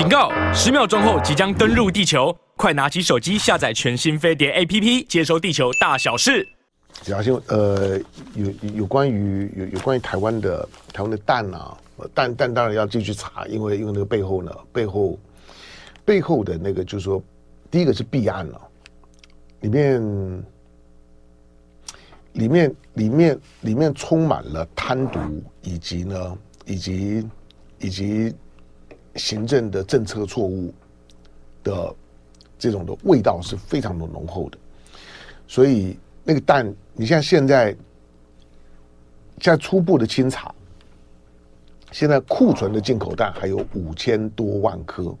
警告！十秒钟后即将登陆地球，快拿起手机下载全新飞碟 APP，接收地球大小事。小新呃，有有关于有有关于台湾的台湾的蛋啊，蛋蛋当然要继续查，因为因为那个背后呢，背后背后的那个就是说，第一个是弊案了，里面里面里面里面充满了贪渎，以及呢，以及以及行政的政策错误的这种的味道是非常的浓厚的，所以。那个蛋，你像现在，现在初步的清查，现在库存的进口蛋还有五千多万颗，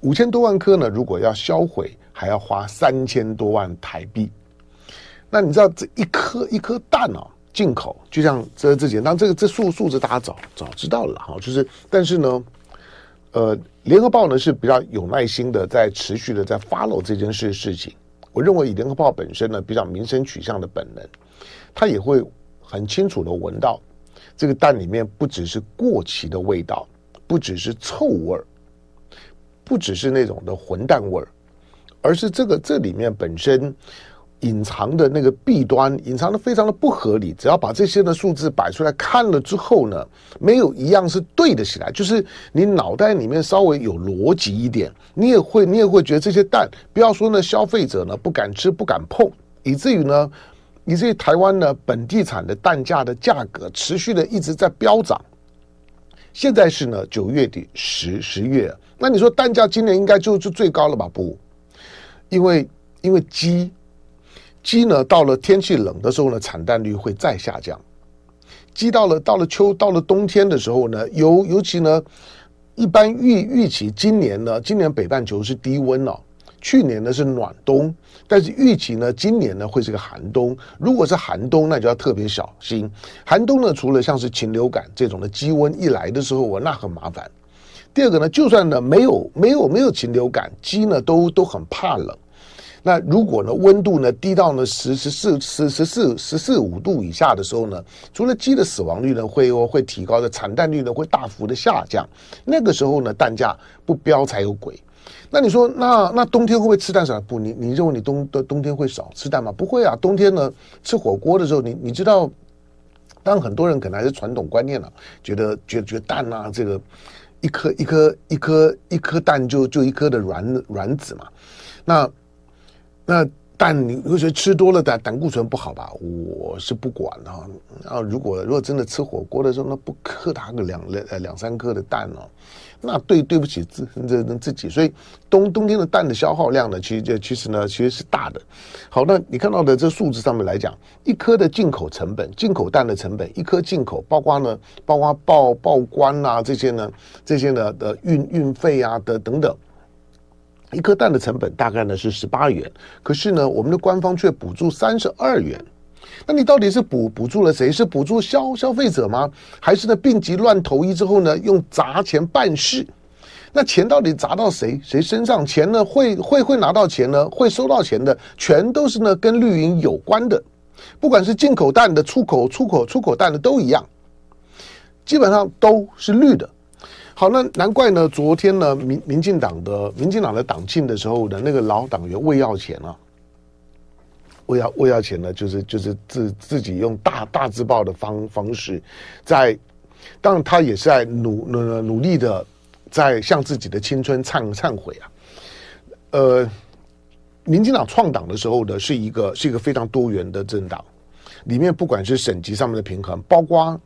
五千多万颗呢，如果要销毁，还要花三千多万台币。那你知道这一颗一颗蛋啊，进口就像这这简单，这个这数数字大家早早知道了哈，就是但是呢，呃，联合报呢是比较有耐心的，在持续的在 follow 这件事事情。我认为以联合报本身呢，比较民生取向的本能，他也会很清楚的闻到这个蛋里面不只是过期的味道，不只是臭味儿，不只是那种的混蛋味儿，而是这个这里面本身。隐藏的那个弊端，隐藏的非常的不合理。只要把这些的数字摆出来看了之后呢，没有一样是对得起来。就是你脑袋里面稍微有逻辑一点，你也会你也会觉得这些蛋，不要说呢，消费者呢不敢吃不敢碰，以至于呢，以至于台湾呢本地产的蛋价的价格持续的一直在飙涨。现在是呢九月底十十月，那你说蛋价今年应该就是最高了吧？不，因为因为鸡。鸡呢，到了天气冷的时候呢，产蛋率会再下降。鸡到了到了秋到了冬天的时候呢，尤尤其呢，一般预预期今年呢，今年北半球是低温，哦，去年呢是暖冬，但是预期呢，今年呢会是个寒冬。如果是寒冬，那就要特别小心。寒冬呢，除了像是禽流感这种的鸡瘟一来的时候，我那很麻烦。第二个呢，就算呢没有没有没有禽流感，鸡呢都都很怕冷。那如果呢，温度呢低到呢十十四十十四十四五度以下的时候呢，除了鸡的死亡率呢会会提高的，产蛋率呢会大幅的下降。那个时候呢，蛋价不飙才有鬼。那你说，那那冬天会不会吃蛋少？不，你你认为你冬冬冬天会少吃蛋吗？不会啊，冬天呢吃火锅的时候，你你知道，当很多人可能还是传统观念了，觉得觉得觉得蛋啊，这个一颗一颗一颗一颗蛋就就一颗的卵卵子嘛，那。那蛋你会觉得吃多了胆胆固醇不好吧？我是不管啊。然后如果如果真的吃火锅的时候，那不磕它个两两两三颗的蛋哦，那对对不起自这自己。所以冬冬天的蛋的消耗量呢，其实其实呢其实是大的。好，那你看到的这数字上面来讲，一颗的进口成本，进口蛋的成本，一颗进口，包括呢包括报报关啊这些呢这些呢的运运费啊的等等。一颗蛋的成本大概呢是十八元，可是呢，我们的官方却补助三十二元。那你到底是补补助了谁？是补助消消费者吗？还是呢病急乱投医之后呢用砸钱办事？那钱到底砸到谁谁身上？钱呢会会会拿到钱呢？会收到钱的，全都是呢跟绿营有关的，不管是进口蛋的、出口出口出口蛋的都一样，基本上都是绿的。好，那难怪呢。昨天呢，民民进党的民进党的党庆的时候的那个老党员魏耀前啊，魏耀魏耀前呢，就是就是自自己用大大字报的方方式，在当然他也是在努努努力的在向自己的青春忏忏悔啊。呃，民进党创党的时候呢，是一个是一个非常多元的政党，里面不管是省级上面的平衡，包括。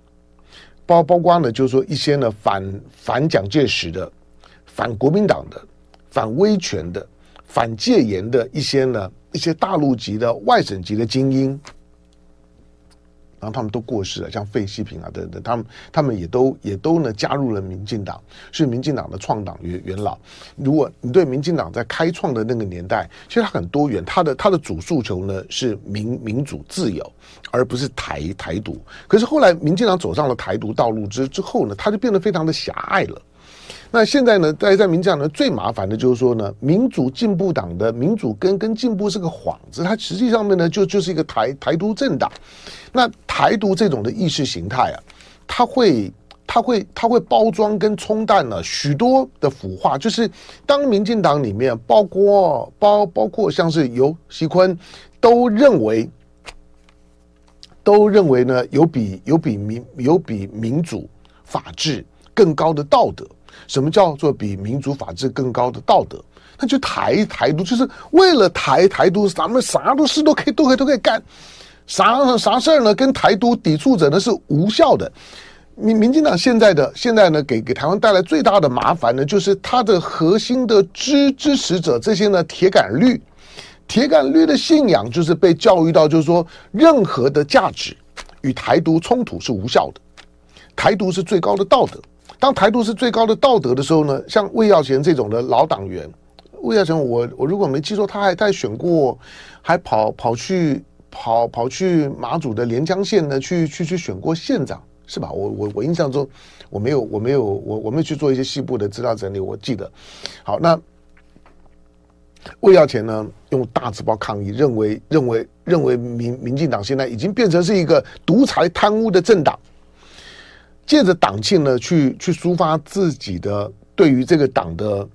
包包括呢，就是说一些呢反反蒋介石的、反国民党的、反威权的、反戒严的一些呢一些大陆籍的外省籍的精英，然后他们都过世了，像费希平啊等等，他们他们也都也都呢加入了民进党，是民进党的创党元元老。如果你对民进党在开创的那个年代，其实它很多元，它的它的主诉求呢是民民主自由。而不是台台独，可是后来民进党走上了台独道路之之后呢，它就变得非常的狭隘了。那现在呢，在在民进党呢，最麻烦的就是说呢，民主进步党的民主跟跟进步是个幌子，它实际上面呢，就就是一个台台独政党。那台独这种的意识形态啊，它会他会他会包装跟冲淡了许多的腐化，就是当民进党里面包括包包括像是尤锡堃都认为都认为呢有比有比民有比民主法治更高的道德。什么叫做比民主法治更高的道德？那就台台独，就是为了台台独，咱们啥都事都可以都可以都可以干，啥啥事儿呢？跟台独抵触者呢是无效的。民民进党现在的现在呢，给给台湾带来最大的麻烦呢，就是他的核心的支支持者这些呢铁杆绿，铁杆绿的信仰就是被教育到，就是说任何的价值与台独冲突是无效的，台独是最高的道德。当台独是最高的道德的时候呢，像魏耀前这种的老党员，魏耀前我我如果没记错，他还他还选过，还跑跑去跑跑去马祖的连江县呢，去去去选过县长。是吧？我我我印象中，我没有我没有我我没有去做一些细部的资料整理。我记得，好，那魏耀前呢，用大字报抗议，认为认为认为民民进党现在已经变成是一个独裁贪污的政党，借着党庆呢，去去抒发自己的对于这个党的。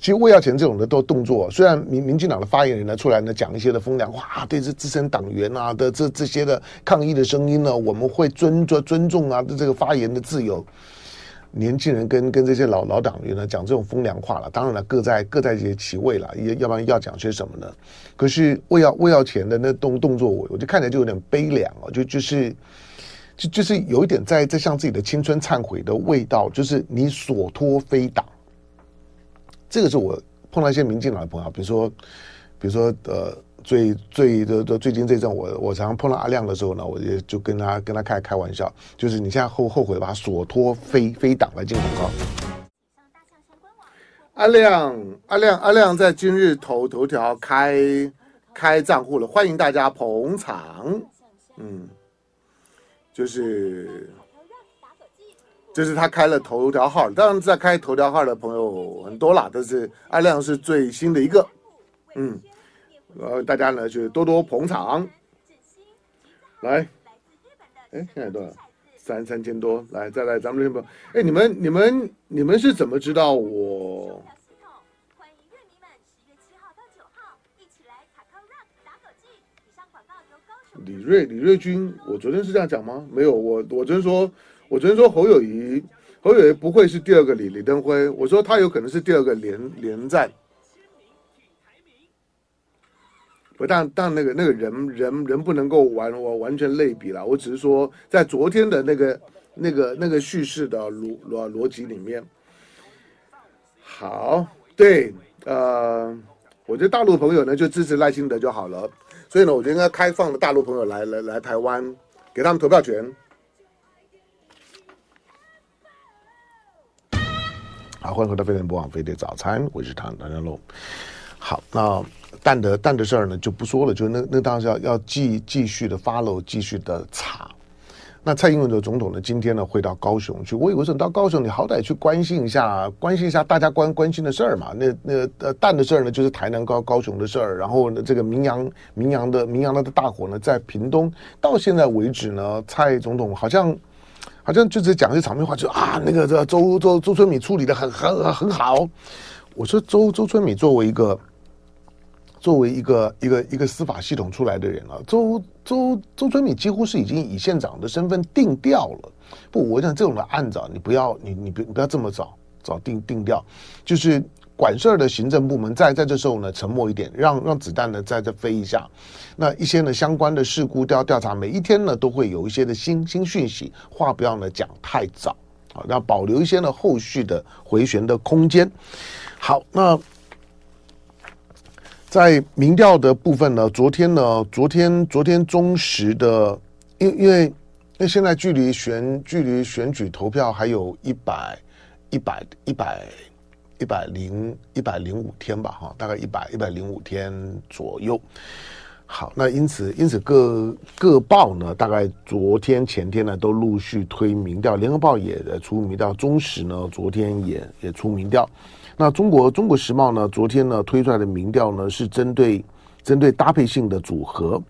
其实魏耀前这种的都动作，虽然民民进党的发言人呢出来呢讲一些的风凉话，对这资深党员啊的这这些的抗议的声音呢，我们会尊尊尊重啊的这个发言的自由。年轻人跟跟这些老老党员呢讲这种风凉话了，当然了，各在各在些其位了，要要不然要讲些什么呢？可是魏耀魏耀前的那动动作，我我就看起来就有点悲凉哦，就就是就就是有一点在在向自己的青春忏悔的味道，就是你所托非党。这个是我碰到一些民进党的朋友，比如说，比如说，呃，最最的的最近这阵，我我常常碰到阿亮的时候呢，我也就跟他跟他开开玩笑，就是你现在后后悔吧，所托非非党来进广告。阿亮，阿亮，阿亮在今日头头条开开账户了，欢迎大家捧场。嗯，就是。就是他开了头条号，当然在开头条号的朋友很多啦，但是阿亮是最新的一个，嗯，呃，大家呢就多多捧场，来，哎，现在多少？三三千多，来，再来，咱们这边，哎，你们你们你们是怎么知道我？李瑞李瑞军，我昨天是这样讲吗？没有，我我昨天说。我昨天说侯友谊，侯友谊不会是第二个李李登辉，我说他有可能是第二个连连战。不但但那个那个人人人不能够完完完全类比了，我只是说在昨天的那个那个那个叙事的逻逻逻辑里面，好，对，呃，我觉得大陆朋友呢就支持赖清德就好了，所以呢，我觉得应该开放的大陆朋友来来来台湾，给他们投票权。好，欢迎回到飞碟播网飞碟早餐，我是唐唐家龙。好，那蛋的蛋的事儿呢就不说了，就那那当然是要要继继续的 follow，继续的查。那蔡英文的总统呢，今天呢会到高雄去。我以为说到高雄，你好歹去关心一下，关心一下大家关关心的事儿嘛。那那呃蛋的事儿呢，就是台南高高雄的事儿。然后呢，这个明扬明扬的明扬的大火呢，在屏东到现在为止呢，蔡总统好像。好像就只讲一些场面话，就啊，那个这周周周春米处理的很很很好。我说周周春米作为一个作为一个一个一个司法系统出来的人啊，周周周春敏几乎是已经以县长的身份定调了。不，我想这种的案子啊，你不要你你不不要这么早早定定调，就是。管事儿的行政部门在在这时候呢，沉默一点，让让子弹呢在这飞一下。那一些呢相关的事故调调查，每一天呢都会有一些的新新讯息，话不要呢讲太早啊，要保留一些呢后续的回旋的空间。好，那在民调的部分呢，昨天呢，昨天昨天中时的，因因为因为现在距离选距离选举投票还有一百一百一百。一百零一百零五天吧，哈，大概一百一百零五天左右。好，那因此因此各各报呢，大概昨天前天呢都陆续推民调，联合报也出民调，中时呢昨天也也出民调。那中国中国时报呢昨天呢推出来的民调呢是针对针对搭配性的组合。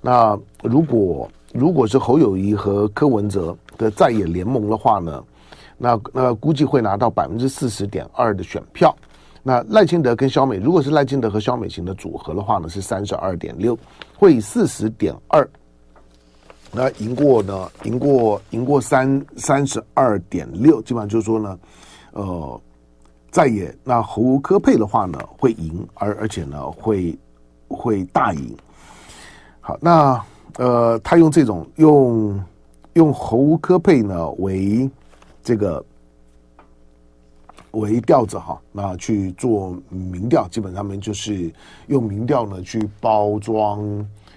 那如果如果是侯友谊和柯文哲的在野联盟的话呢，那那估计会拿到百分之四十点二的选票。那赖清德跟萧美，如果是赖清德和萧美琴的组合的话呢，是三十二点六，会以四十点二，那赢过呢？赢过赢过三三十二点六，基本上就是说呢，呃，在野那侯柯配的话呢会赢，而而且呢会会大赢。好，那呃，他用这种用用侯柯配呢为这个。为调子哈，那去做民调，基本上面就是用民调呢去包装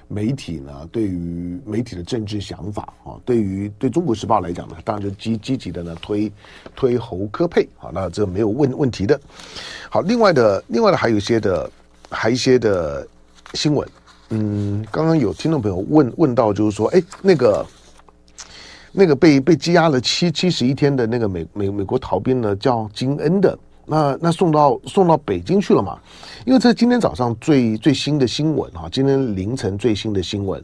媒体呢对于媒体的政治想法啊。对于对中国时报来讲呢，当然就积积极的呢推推侯科佩啊，那这没有问问题的。好，另外的另外的还有一些的还有一些的新闻，嗯，刚刚有听众朋友问问到，就是说，哎，那个。那个被被羁押了七七十一天的那个美美美国逃兵呢，叫金恩的，那那送到送到北京去了嘛？因为这是今天早上最最新的新闻哈，今天凌晨最新的新闻。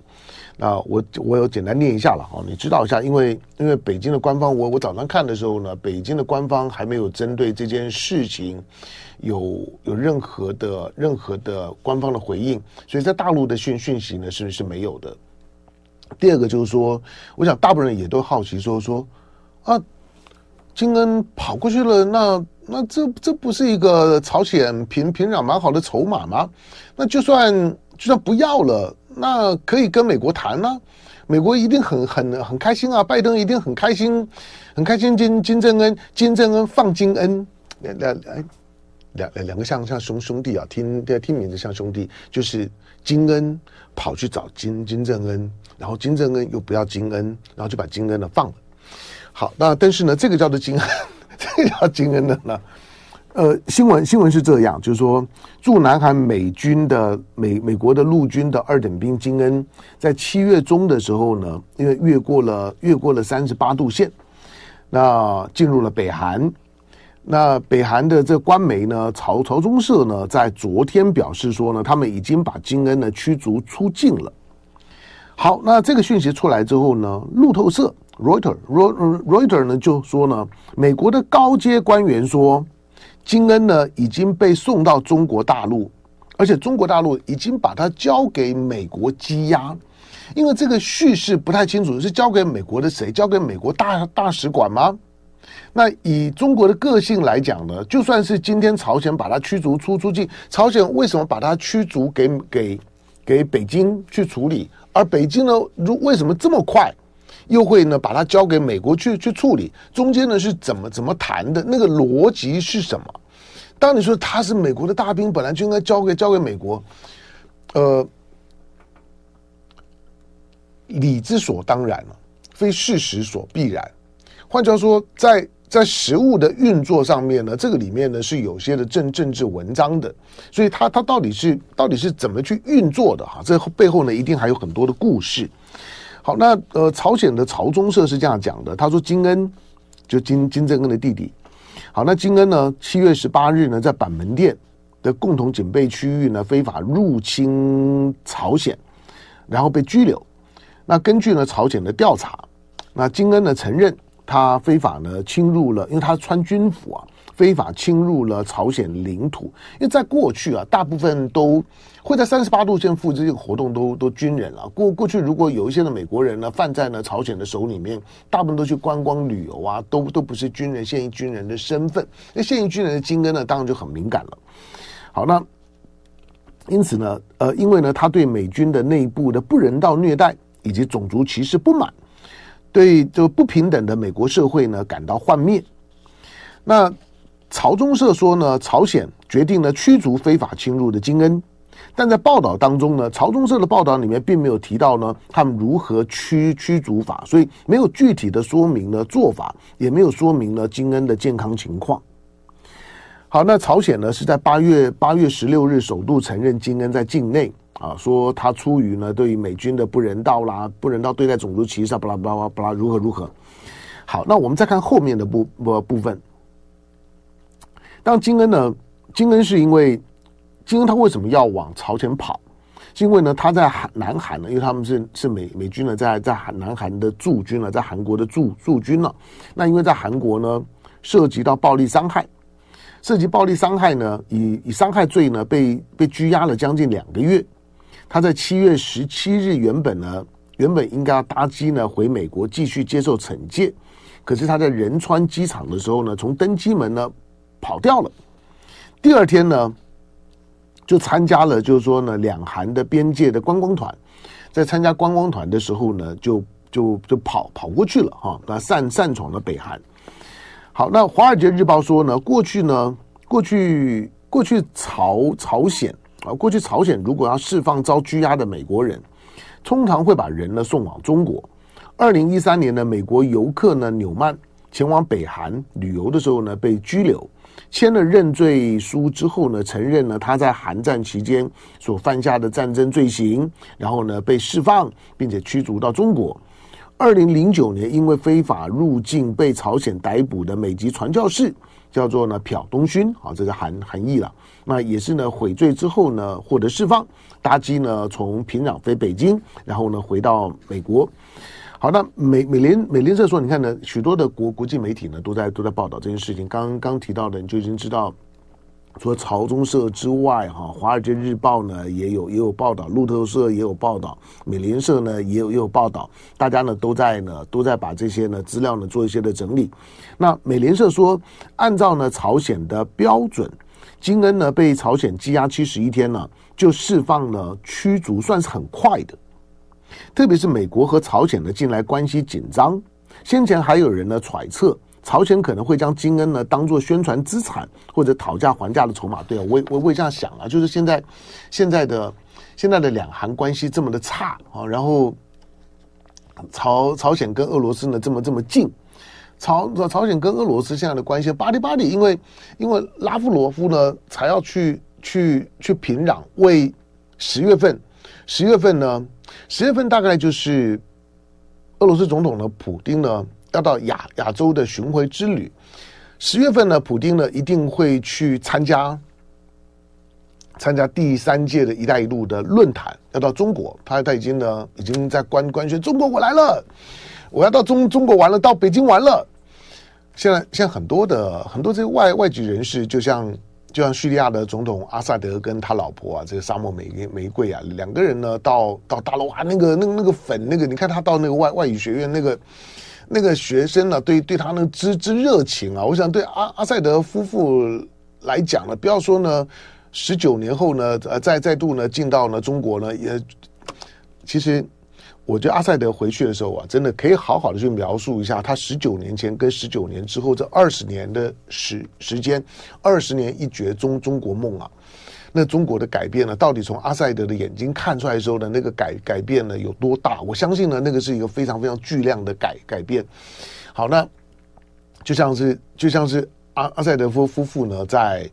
那我我有简单念一下了哈，你知道一下，因为因为北京的官方，我我早上看的时候呢，北京的官方还没有针对这件事情有有任何的任何的官方的回应，所以在大陆的讯讯息呢是是没有的。第二个就是说，我想大部分人也都好奇说说啊，金恩跑过去了，那那这这不是一个朝鲜平平壤蛮好的筹码吗？那就算就算不要了，那可以跟美国谈呢、啊，美国一定很很很开心啊，拜登一定很开心，很开心金金正恩金正恩放金恩两两哎两两个像像兄兄弟啊，听听名字像兄弟，就是金恩跑去找金金正恩。然后金正恩又不要金恩，然后就把金恩呢放了。好，那但是呢，这个叫做金恩，这个叫金恩的呢，呃，新闻新闻是这样，就是说驻南韩美军的美美国的陆军的二等兵金恩，在七月中的时候呢，因为越过了越过了三十八度线，那进入了北韩。那北韩的这官媒呢，朝朝中社呢，在昨天表示说呢，他们已经把金恩呢驱逐出境了。好，那这个讯息出来之后呢，路透社 Reuters Reuters 呢就说呢，美国的高阶官员说，金恩呢已经被送到中国大陆，而且中国大陆已经把他交给美国羁押，因为这个叙事不太清楚，是交给美国的谁？交给美国大大使馆吗？那以中国的个性来讲呢，就算是今天朝鲜把他驱逐出出境，朝鲜为什么把他驱逐给给给北京去处理？而北京呢，如为什么这么快，又会呢把它交给美国去去处理？中间呢是怎么怎么谈的？那个逻辑是什么？当你说他是美国的大兵，本来就应该交给交给美国，呃，理之所当然了，非事实所必然。换句话说，在。在实物的运作上面呢，这个里面呢是有些的政政治文章的，所以它它到底是到底是怎么去运作的哈？这背后呢一定还有很多的故事。好，那呃，朝鲜的朝中社是这样讲的，他说金恩就金金正恩的弟弟。好，那金恩呢，七月十八日呢，在板门店的共同警备区域呢，非法入侵朝鲜，然后被拘留。那根据呢朝鲜的调查，那金恩呢承认。他非法呢侵入了，因为他穿军服啊，非法侵入了朝鲜领土。因为在过去啊，大部分都会在三十八度线附近这个活动都都军人了。过过去如果有一些的美国人呢犯在呢朝鲜的手里面，大部分都去观光旅游啊，都都不是军人，现役军人的身份。那现役军人的金恩呢，当然就很敏感了。好，那因此呢，呃，因为呢，他对美军的内部的不人道虐待以及种族歧视不满。对这个不平等的美国社会呢感到幻灭。那朝中社说呢，朝鲜决定呢驱逐非法侵入的金恩，但在报道当中呢，朝中社的报道里面并没有提到呢他们如何驱驱逐法，所以没有具体的说明呢做法，也没有说明呢金恩的健康情况。好，那朝鲜呢是在八月八月十六日首度承认金恩在境内。啊，说他出于呢对于美军的不人道啦，不人道对待种族歧视啊，巴拉巴拉巴拉如何如何。好，那我们再看后面的部部部分。当金恩呢，金恩是因为金恩他为什么要往朝鲜跑？是因为呢，他在韩南韩呢，因为他们是是美美军呢，在在韩南韩的驻军呢，在韩国的驻驻军呢，那因为在韩国呢，涉及到暴力伤害，涉及暴力伤害呢，以以伤害罪呢，被被拘押了将近两个月。他在七月十七日原本呢，原本应该要搭机呢回美国继续接受惩戒，可是他在仁川机场的时候呢，从登机门呢跑掉了。第二天呢，就参加了，就是说呢，两韩的边界的观光团，在参加观光团的时候呢，就就就跑跑过去了哈，那擅擅闯了北韩。好，那《华尔街日报》说呢，过去呢，过去过去朝朝鲜啊，过去朝鲜如果要释放遭拘押的美国人，通常会把人呢送往中国。二零一三年呢，美国游客呢纽曼前往北韩旅游的时候呢，被拘留。签了认罪书之后呢，承认了他在韩战期间所犯下的战争罪行，然后呢被释放，并且驱逐到中国。二零零九年，因为非法入境被朝鲜逮捕的美籍传教士，叫做呢朴东勋，啊，这个韩韩裔了。那也是呢悔罪之后呢获得释放，搭机呢从平壤飞北京，然后呢回到美国。好，那美美联美联社说，你看呢，许多的国国际媒体呢都在都在报道这件事情。刚刚提到的，你就已经知道，除了朝中社之外，哈，《华尔街日报》呢也有也有报道，路透社也有报道，美联社呢也有也有报道，大家呢都在呢都在把这些呢资料呢做一些的整理。那美联社说，按照呢朝鲜的标准，金恩呢被朝鲜羁押七十一天呢就释放了驱逐，算是很快的。特别是美国和朝鲜的近来关系紧张，先前还有人呢揣测，朝鲜可能会将金恩呢当做宣传资产或者讨价还价的筹码。对啊，我我我也这样想啊，就是现在现在的现在的两韩关系这么的差啊，然后朝朝鲜跟俄罗斯呢这么这么近，朝朝鲜跟俄罗斯现在的关系巴里巴里，因为因为拉夫罗夫呢才要去去去平壤为十月份十月份呢。十月份大概就是俄罗斯总统呢，普丁呢要到亚亚洲的巡回之旅。十月份呢，普丁呢一定会去参加参加第三届的一带一路的论坛，要到中国。他他已经呢已经在官官宣中国我来了，我要到中中国玩了，到北京玩了。现在现在很多的很多这些外外籍人士，就像。就像叙利亚的总统阿萨德跟他老婆啊，这个沙漠玫瑰玫瑰啊，两个人呢到到大陆啊，那个那个那个粉那个，你看他到那个外外语学院，那个那个学生呢，对对他那之之热情啊，我想对阿阿塞德夫妇来讲呢，不要说呢，十九年后呢，呃，再再度呢进到呢中国呢，也其实。我觉得阿塞德回去的时候啊，真的可以好好的去描述一下他十九年前跟十九年之后这二十年的时时间，二十年一觉中中国梦啊，那中国的改变呢，到底从阿塞德的眼睛看出来的时候的那个改改变呢有多大？我相信呢，那个是一个非常非常巨量的改改变。好，那就像是就像是阿阿塞德夫夫妇呢在。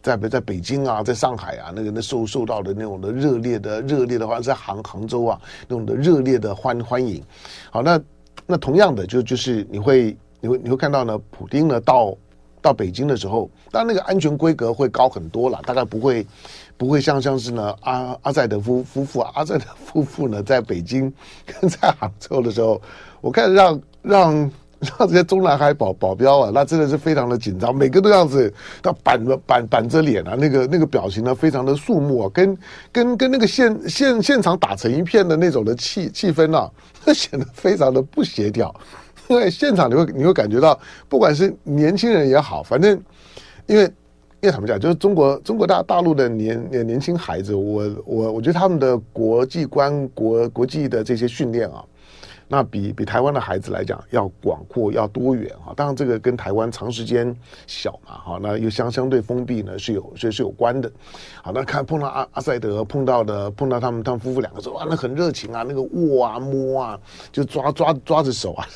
在北在北京啊，在上海啊，那个那受受到的那种的热烈的热烈的话，在杭杭州啊，那种的热烈的欢欢迎。好，那那同样的，就就是你会你会你会看到呢，普丁呢到到北京的时候，当然那个安全规格会高很多了，大概不会不会像像是呢阿阿塞德夫夫妇，阿塞德夫妇呢在北京跟在杭州的时候，我看让让。让这些中南海保保镖啊，那真的是非常的紧张，每个都这样子，他板着板板着脸啊，那个那个表情呢，非常的肃穆啊，跟跟跟那个现现现场打成一片的那种的气气氛啊，显得非常的不协调。因为现场你会你会感觉到，不管是年轻人也好，反正因为因为什么讲，就是中国中国大大陆的年年年轻孩子，我我我觉得他们的国际观、国国际的这些训练啊。那比比台湾的孩子来讲要广阔要多元哈，当然这个跟台湾长时间小嘛哈，那又相相对封闭呢是有是是有关的。好，那看碰到阿阿塞德碰到的碰到他们他们夫妇两个说哇，那很热情啊，那个握啊摸啊，就抓抓抓着手啊，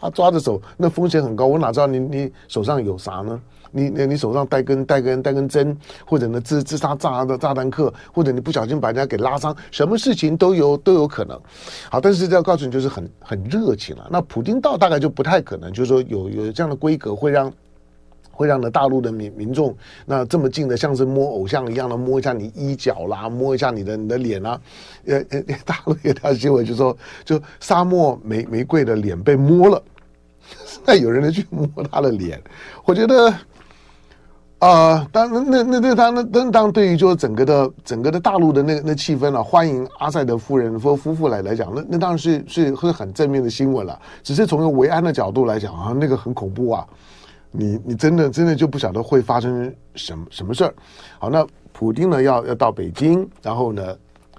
抓抓着手，那风险很高，我哪知道你你手上有啥呢？你你你手上带根带根带根针，或者呢自自杀炸的炸弹客，或者你不小心把人家给拉伤，什么事情都有都有可能。好，但是要告诉你，就是很很热情了。那普丁到大概就不太可能，就是说有有这样的规格会让会让的大陆的民民众那这么近的，像是摸偶像一样的摸一下你衣角啦，摸一下你的你的脸啊，呃呃，大陆有条新闻就说，就沙漠玫玫瑰的脸被摸了，那有人去摸他的脸，我觉得。啊，当然，那那那他那那当对于就整个的整个的大陆的那那气氛啊，欢迎阿塞德夫人夫夫妇来来讲，那那当然是是会很正面的新闻了。只是从一个维安的角度来讲啊，那个很恐怖啊，你你真的真的就不晓得会发生什么什么事儿。好，那普京呢要要到北京，然后呢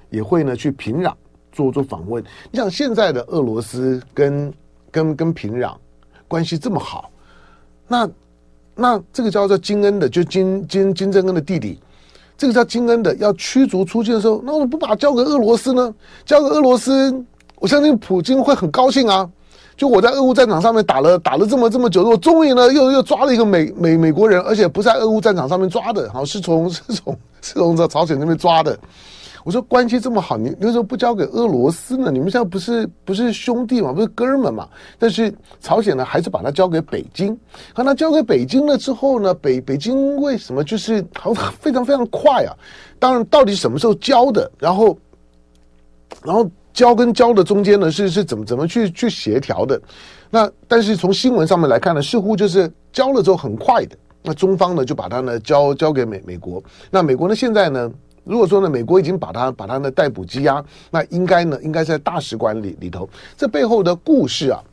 也会呢去平壤做做访问。你想现在的俄罗斯跟跟跟平壤关系这么好，那。那这个叫做金恩的，就金金金正恩的弟弟，这个叫金恩的要驱逐出境的时候，那我不把它交给俄罗斯呢？交给俄罗斯，我相信普京会很高兴啊！就我在俄乌战场上面打了打了这么这么久，我终于呢又又抓了一个美美美国人，而且不在俄乌战场上面抓的，好像是从 是从是从这朝鲜那边抓的。我说关系这么好，你为什么不交给俄罗斯呢？你们现在不是不是兄弟嘛，不是哥们嘛？但是朝鲜呢，还是把它交给北京。和它交给北京了之后呢，北北京为什么就是好非常非常快啊？当然，到底什么时候交的？然后，然后交跟交的中间呢，是是怎么怎么去去协调的？那但是从新闻上面来看呢，似乎就是交了之后很快的。那中方呢，就把它呢交交给美美国。那美国呢，现在呢？如果说呢，美国已经把它把它呢逮捕羁押，那应该呢应该在大使馆里里头。这背后的故事啊，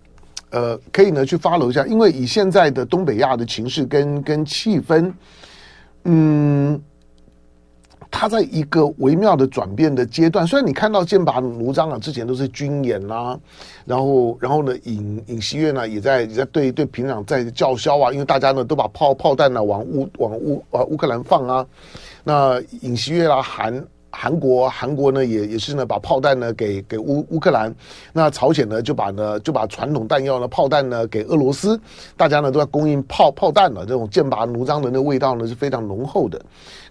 呃，可以呢去发楼下。因为以现在的东北亚的情势跟跟气氛，嗯，它在一个微妙的转变的阶段。虽然你看到剑拔弩张啊，之前都是军演啦、然后然后呢，尹尹锡悦呢也在也在对对平壤在叫嚣啊，因为大家呢都把炮炮弹呢往乌往乌啊乌克兰放啊。那尹锡悦啦，韩韩国韩国呢也也是呢，把炮弹呢给给乌乌克兰。那朝鲜呢就把呢就把传统弹药呢炮弹呢给俄罗斯。大家呢都在供应炮炮弹了，这种剑拔弩张的那味道呢是非常浓厚的。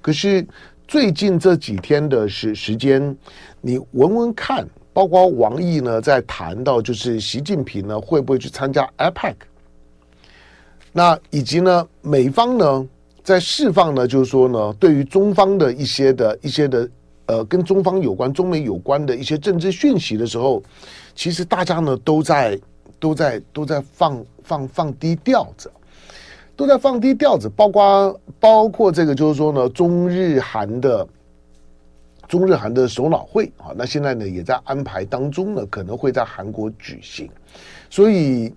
可是最近这几天的时时间，你闻闻看，包括王毅呢在谈到就是习近平呢会不会去参加 APEC？那以及呢美方呢？在释放呢，就是说呢，对于中方的一些的一些的呃，跟中方有关、中美有关的一些政治讯息的时候，其实大家呢都在都在都在放放放低调子，都在放低调子，包括包括这个就是说呢，中日韩的中日韩的首脑会啊，那现在呢也在安排当中呢，可能会在韩国举行，所以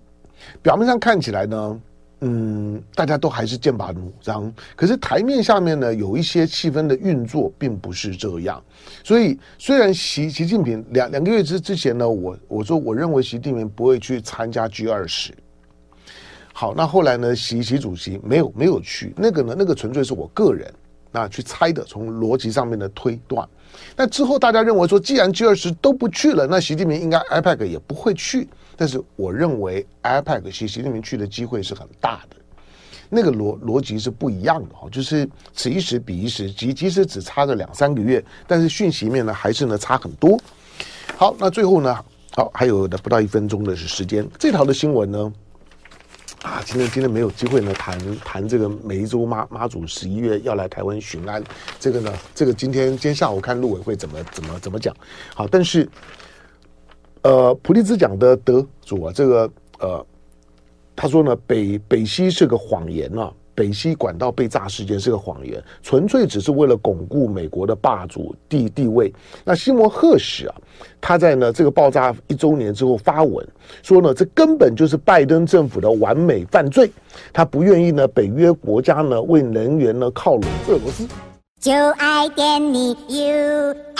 表面上看起来呢。嗯，大家都还是剑拔弩张，可是台面下面呢，有一些气氛的运作并不是这样。所以，虽然习习近平两两个月之之前呢，我我说我认为习近平不会去参加 G 二十。好，那后来呢，习习主席没有没有去，那个呢，那个纯粹是我个人那去猜的，从逻辑上面的推断。那之后大家认为说，既然 G 二十都不去了，那习近平应该 IPAC 也不会去。但是我认为 IPAC 习习近平去的机会是很大的，那个逻逻辑是不一样的哈，就是此一时彼一时，即即使只差个两三个月，但是讯息面呢还是呢差很多。好，那最后呢，好还有的不到一分钟的是时间，这条的新闻呢，啊，今天今天没有机会呢谈谈这个梅州妈妈祖十一月要来台湾巡安，这个呢，这个今天今天下午看陆委会怎么怎么怎么讲，好，但是。呃，普利兹奖的得主啊，这个呃，他说呢，北北西是个谎言啊，北溪管道被炸事件是个谎言，纯粹只是为了巩固美国的霸主地地位。那西摩赫什啊，他在呢这个爆炸一周年之后发文说呢，这根本就是拜登政府的完美犯罪，他不愿意呢北约国家呢为能源呢靠拢俄罗斯。就爱点你 UFO。